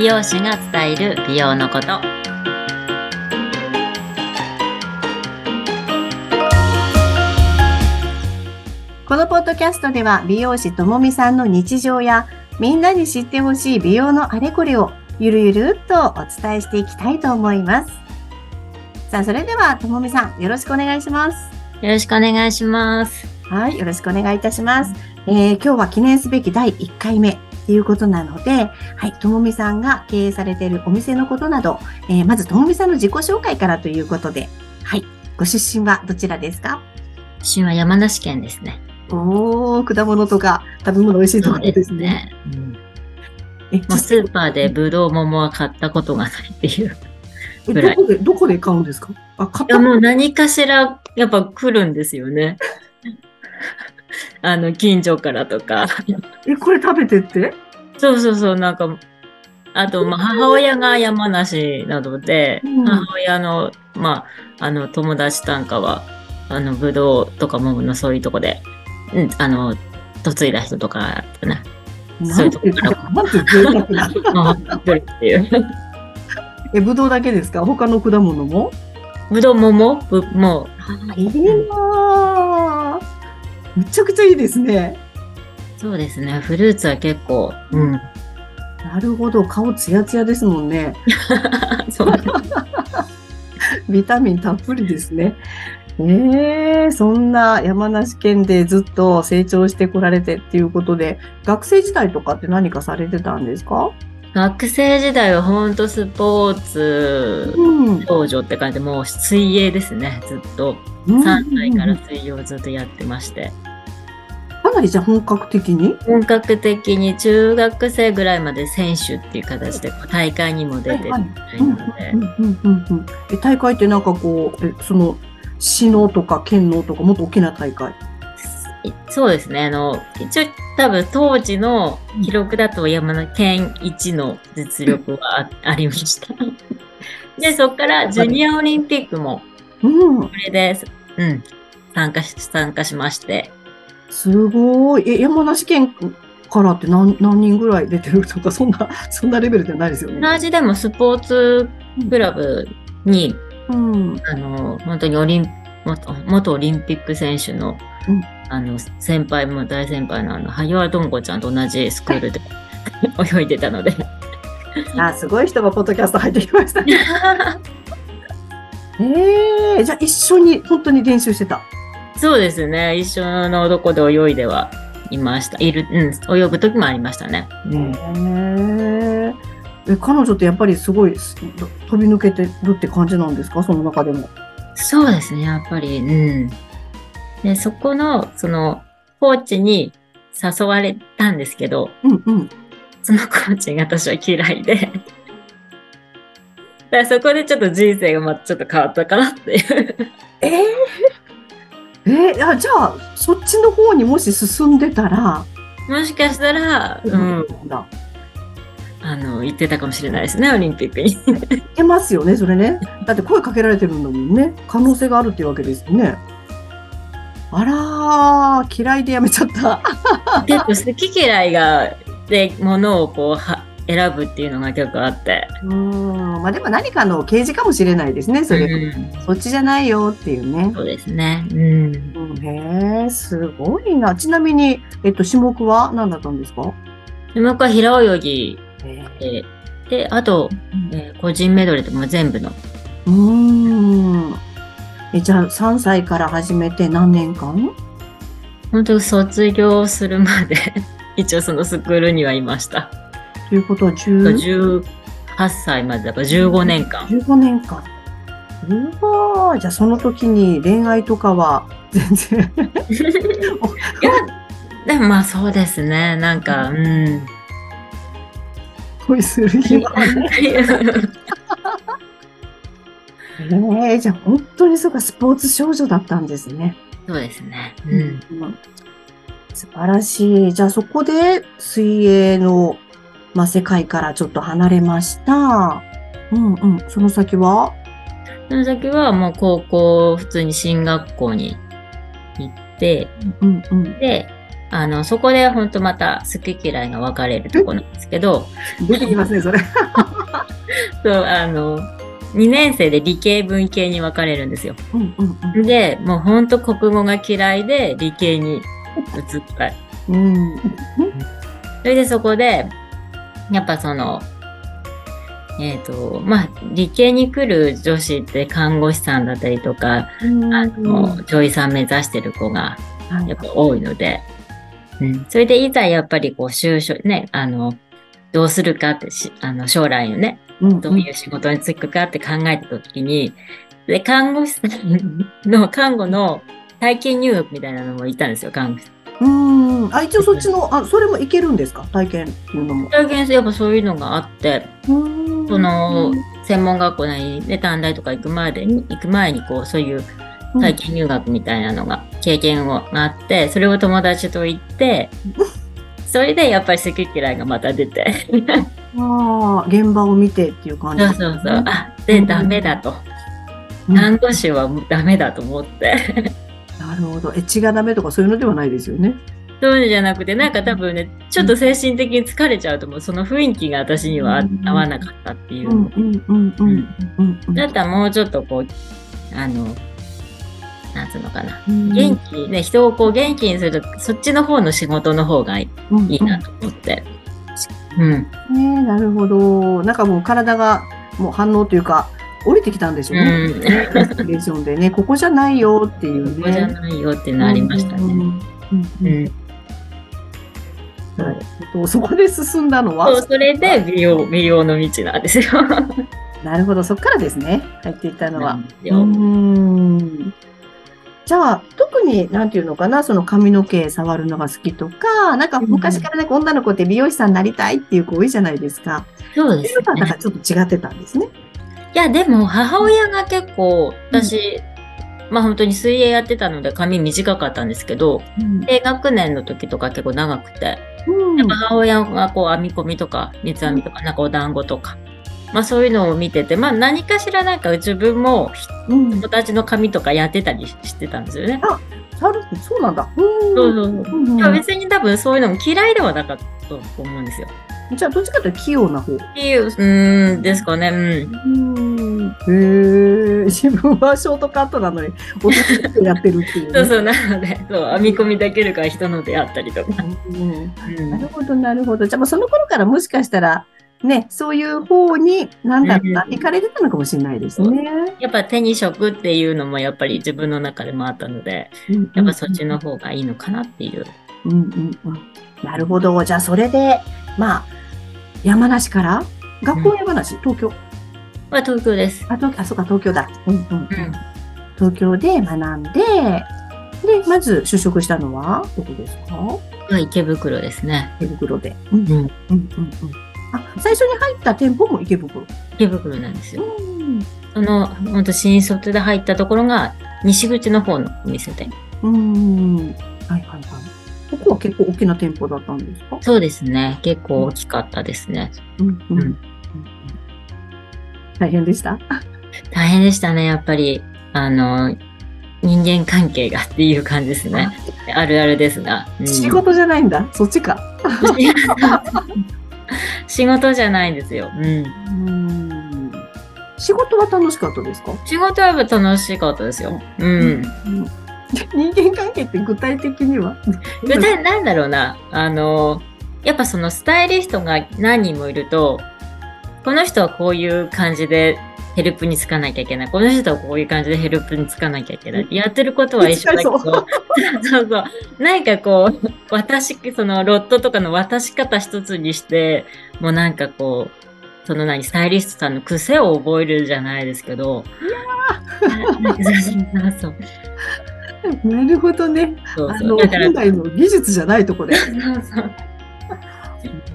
美容師が伝える美容のことこのポッドキャストでは美容師ともみさんの日常やみんなに知ってほしい美容のあれこれをゆるゆるっとお伝えしていきたいと思います。さあ、それではともみさんよろしくお願いします。よろしくお願いします。はい、よろしくお願いいたします。えー今日は記念すべき第1回目ということなので、はい、ともみさんが経営されているお店のことなど、えーまずともみさんの自己紹介からということで、はい、ご出身はどちらですか？私は山梨県ですね。おー、果物とか食べ物美味しいところですね。。うんえ、まあ、スーパーでブドウ桃は買ったことがないっていう。えぐらいどこで、どこで買うんですか？あ、買ったもう何かしらやっぱ来るんですよね。あの、近所からとか。え、これ食べてって？そうそうそう、なんか、あと、まあ、母親が山梨なので、うん母親の、まあ、あの、友達なんかは、あの、ぶどうとか桃のそういうとこで、うん、あの、嫁いだ人とかね、そういうとこからなんて贅沢な。回ってるっていう。え、だけですか？他の果物も？ぶどう桃？ぶもあ、いいなぁ。むちゃくちゃいいですね。う、そうですね、フルーツは結構、うん。なるほど。顔ツヤツヤですもんね。そう ビタミンたっぷりですね。えー、そんな山梨県でずっと成長してこられてっていうことで、学生時代とかって何かされてたんですか？学生時代は本当スポーツうん。少女って感じで、もう水泳ですね、ずっと。3歳から水泳をずっとやってまして。かなりじゃあ本格的に？本格的に中学生ぐらいまで選手っていう形で大会にも出てるみたいなので、大会ってなんかこう、えその、市のとか県のとかもっと大きな大会？いそうですね、あの、一応多分当時の記録だと山の県一の実力はあありました。で、そこからジュニアオリンピックもうん。これで、うん、参加し、参加しまして、すごい。え、山梨県からって何何人ぐらい出てる？とか、そんな、そんなレベルじゃないですよね。同じでもスポーツクラブに、うん。あの、本当にオリン、元元オリンピック選手の、うんあの、先輩も大先輩のあの、萩原智子ちゃんと同じスクールで泳いでたので。あ、すごい人がポッドキャスト入ってきましたね。ええじゃあ一緒に本当に練習してた？そうですね。一緒のとこで泳いではいました。いる、うん、泳ぐ時もありましたね。うん。へえ。え、彼女ってやっぱりすごいす飛び抜けてるって感じなんですか？その中でも。そうですね、やっぱり。うん。で、そこの、その、コーチに誘われたんですけど、うんうん。そのコーチが私は嫌いで。だからそこでちょっと人生がまたちょっと変わったかなっていう。えええー？あじゃあ、そっちの方にもし進んでたら、もしかしたら、うん、だ。あの、行ってたかもしれないですね、オリンピックに。いけますよね、それね。だって声かけられてるんだもんね。可能性があるっていうわけですよね。あらー、嫌いでやめちゃった。結構好き嫌いが、で、ものをこうは、選ぶっていうのが結構あって。うーん。まあでも何かの掲示かもしれないですね、それ。うんそっちじゃないよっていうね。そうですね。うん。うんへえ、すごいな。ちなみに、えっと、種目は何だったんですか？で、もう一回平泳ぎえで、で、あと、えー個人メドレーとかも全部の。うーん。え、じゃあ、3歳から始めて何年間？本当に卒業するまで、一応そのスクールにはいました。ということは10 18歳までだから15年間。15年間。うわーじゃあその時に恋愛とかは全然。いや、でもまあそうですね。なんか、うん。恋する暇はない。えー、じゃあ本当にそうか、スポーツ少女だったんですね。そうですね。うん。素晴らしい。じゃあそこで水泳の、まあ、世界からちょっと離れました。うんうん。その先は？その先はもう高校、普通に進学校に行って、うんうん。で、あの、そこで本当また好き嫌いが分かれるところなんですけど、出てきますね、それ。そう、あの、2年生で理系文系に分かれるんですよ。うんうんで、もう本当国語が嫌いで理系に移った。うん。うん。それでそこで、やっぱその、えっ、と、まあ、理系に来る女子って看護師さんだったりとか、あの、女医さん目指してる子がはいやっぱ多いので、うん。それでいざやっぱりこう就職、ね、あの、どうするかってし、あの、将来のね、うんどういう仕事に就くかって考えたときに、で、看護師さんの 看護の体験入学みたいなのもいたんですよ、看護師さん。うん。あ、一応そっちの、あ、それもいけるんですか？体験っていうのも。体験やっぱそういうのがあって、うんその、専門学校なり、ね、短大とか行くまでに、行く前にこう、そういう体験入学みたいなのが、経験があって、それを友達と行って、それでやっぱり好き嫌いがまた出て、ああ、現場を見てっていう感じ。そうそうそう、あ、で、ダメだと。うん看護師はダメだと思って。なるほど。え、血がダメとかそういうのではないですよね。そういうのじゃなくて、なんか多分ね、ちょっと精神的に疲れちゃうと思う。その雰囲気が私にはうん合わなかったっていうう。んうんうんうんうんうん。だったらもうちょっとこう、あの、なんつうのかな。うん元気にね、人をこう元気にすると、そっちの方の仕事の方がいうんいなと思って。うん。ねえなるほど。なんかもう体がもう反応というか、降りてきたんでしょうね。うんーションでね、ここじゃないよっていうね。ここじゃないよってなりましたね。うんうんううんん。そこで進んだのは、それで美容、美容の道なんですよ。なるほど、そこからですね、入っていったのは。うんじゃあ、特に、なんていうのかな、その髪の毛触るのが好きとか、なんか昔からね、女の子って美容師さんになりたいっていう子多いじゃないですか。そうですっていうのは、なんねか。ちょっと違ってたんですね。いや、でも母親が結構、私、まあ本当に水泳やってたので髪短かったんですけど、うん低学年の時とか結構長くて、うん母親がこう編み込みとか三つ編みとかなんかお団子とか、まあそういうのを見てて、まあ何かしらなんか自分もうん友達の髪とかやってたりしてたんですよね。触るそうなんだ。うんそうそうそう。うん別に多分そういうのも嫌いではなかったと思うんですよ。じゃあ、どっちかというと器用な方？っていう、んですかね。うん。うん。へえ、自分はショートカットなのに、男の子やってるっていう、ね。そうそう、なので、そう、編み込みできるから人のであったりとか。うんうんなるほど、なるほど。じゃあ、もうその頃からもしかしたら、ね、そういう方に、なんだろうな、うん行かれてたのかもしれないですね。やっぱ手に職っていうのもやっぱり自分の中でもあったので、やっぱそっちの方がいいのかなっていう。うんうんうん。なるほど。じゃあ、それで、まあ、山梨から学校山梨、東京？まあ東京です。あ、東京、あ、そうか、東京だ。うんうんうんうん。東京で学んで、で、まず就職したのは、どこですか？まあ池袋ですね。池袋で。うんうん。うんうんうん。あ、最初に入った店舗も池袋？池袋なんですよ。うん。その、ほんと新卒で入ったところが西口の方のお店で。うん。はいはいはい。ここは結構大きな店舗だったんですか？そうですね。結構大きかったですね。うんうんうんうん大変でした？大変でしたね、やっぱり。あの、人間関係がっていう感じですね。あるあるですが。うん仕事じゃないんだ。そっちか。仕事じゃないんですよ。うん。うん。仕事は楽しかったですか仕事は楽しかったですよ。うん。人間関係って具体的には？具体なんだろうな。あの、やっぱそのスタイリストが何人もいると、この人はこういう感じでヘルプにつかなきゃいけない。この人はこういう感じでヘルプにつかなきゃいけない。やってることは一緒だけど、そそう そうそう。なんかこう、私、そのロットとかの渡し方一つにして、もうなんかこう、その何、スタイリストさんの癖を覚えるじゃないですけど。なるほどね。そうそう。あの、だから本、来の技術じゃないとこで。そうそう。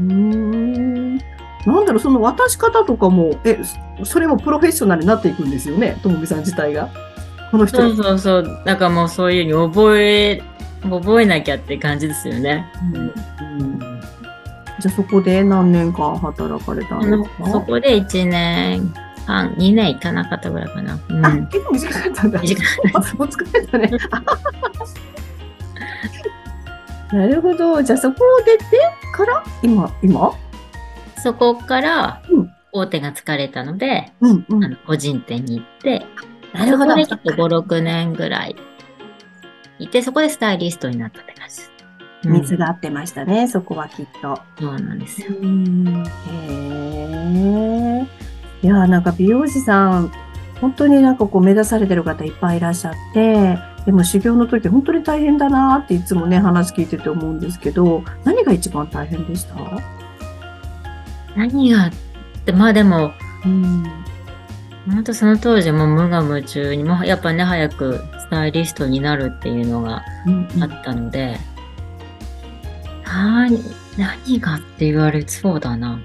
うーん。なんだろう、その渡し方とかも、え、そそれもプロフェッショナルになっていくんですよね、ともみさん自体が。この人。そうそうそう。だからもうそういうふうに覚え、覚えなきゃって感じですよね。うんじゃあそこで何年間働かれたんですか？そこで1年半、2年いかなかったぐらいかな。うん。あ、結構短かったんだ。短かあお疲れたね。なるほど。じゃあそこを出てから、今、今？そこからうん大手が疲れたので、うんうんあの個人店に行って、なるほど。ちょっと5、6年ぐらいいて、そこでスタイリストになったって感じです。うん水が合ってましたね、そこはきっと。そうなんですよ。うんへえ。いや、なんか美容師さん、本当になんかこう目指されてる方いっぱいいらっしゃって、でも修行の時本当に大変だなっていつもね、話聞いてて思うんですけど、何が一番大変でした？何があって、まあでも、うん。本当その当時も無我夢中にも、やっぱね、早くスタイリストになるっていうのがあったので、何、何がって言われそうだな。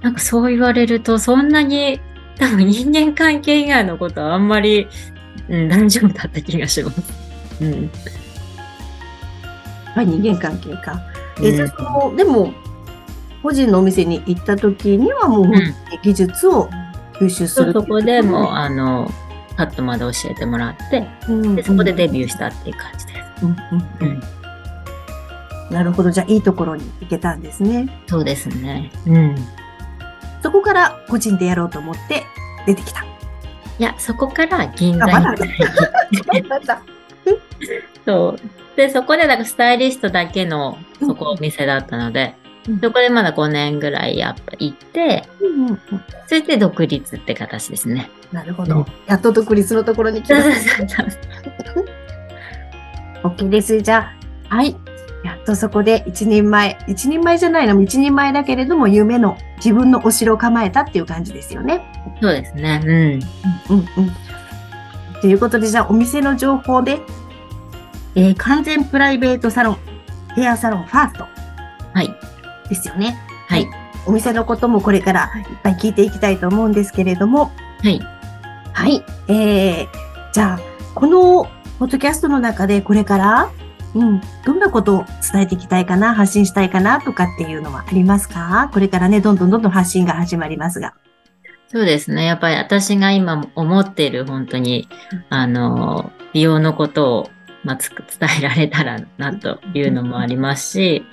なんかそう言われると、そんなに、多分人間関係以外のことはあんまり、うん、大丈夫だった気がします。うん。やっぱり人間関係か。え、じゃあその、でも、個人のお店に行った時にはもう本当に技術を吸収する。そうそこでもう、あの、カットまで教えてもらって、うん、でそこでデビューしたっていう感じです。うんうんうんなるほど。じゃあ、いいところに行けたんですね。そうですね。うん。そこから個人でやろうと思って出てきた。いや、そこから銀座にあまだ そう。で、そこでなんかスタイリストだけのそこお店だったので、うんそこでまだ5年ぐらいやっぱ行って、うんうんうんそれで独立って形ですね。なるほどうん。やっと独立のところに来ました。OK です。じゃあ、はい。やっとそこで一人前。一人前じゃないのも一人前だけれども、夢の自分のお城を構えたっていう感じですよね。そうですね。うん。うんうん。ということで、じゃあお店の情報で、えー完全プライベートサロン、ヘアサロンファーストはい。ですよね。はい。お店のこともこれからいっぱい聞いていきたいと思うんですけれども、はい。はい。えー、じゃあ、このポッドキャストの中でこれから、うん、どんなことを伝えていきたいかな、発信したいかなとかっていうのはありますか？これからね、どんどんどんどん発信が始まりますが。そうですね。やっぱり私が今思っている本当に、あの、美容のことを、まあ、つく伝えられたらなというのもありますし、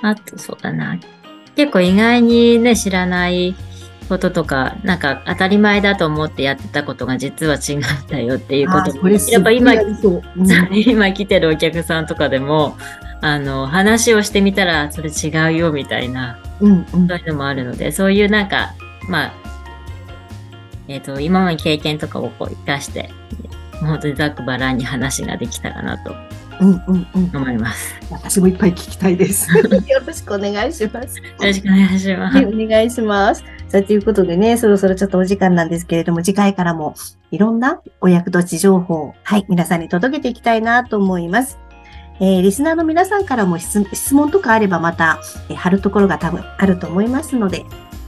あとそうだな。結構意外にね、知らないこととか、なんか当たり前だと思ってやってたことが実は違ったよっていうことも、やっぱ今、今来てるお客さんとかでも、あの、話をしてみたらそれ違うよみたいな、うんうん。そういうのもあるので、そういうなんか、まあ、えっ、と、今まで経験とかをこう活かして、本当にざっくばらんに話ができたらなとうんうんうん。思います。私もいっぱい聞きたいです。よろしくお願いします。よろしくお願いします。はい、お願いします。さあ、ということでね、そろそろちょっとお時間なんですけれども、次回からもいろんなお役立ち情報を、はい、皆さんに届けていきたいなと思います。えーリスナーの皆さんからも質質問とかあればまた、えー貼るところが多分あると思いますので、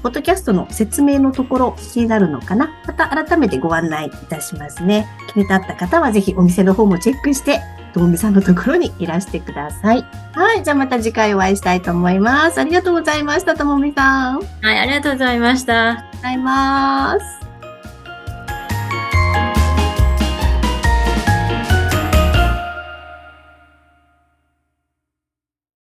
ポッドキャストの説明のところ気になるのかな？また改めてご案内いたしますね。気になった方はぜひお店の方もチェックして、ともみさんのところにいらしてください。はい。じゃあまた次回お会いしたいと思います。ありがとうございました、ともみさん。ありがとうはい、ありがとうございました。ございます。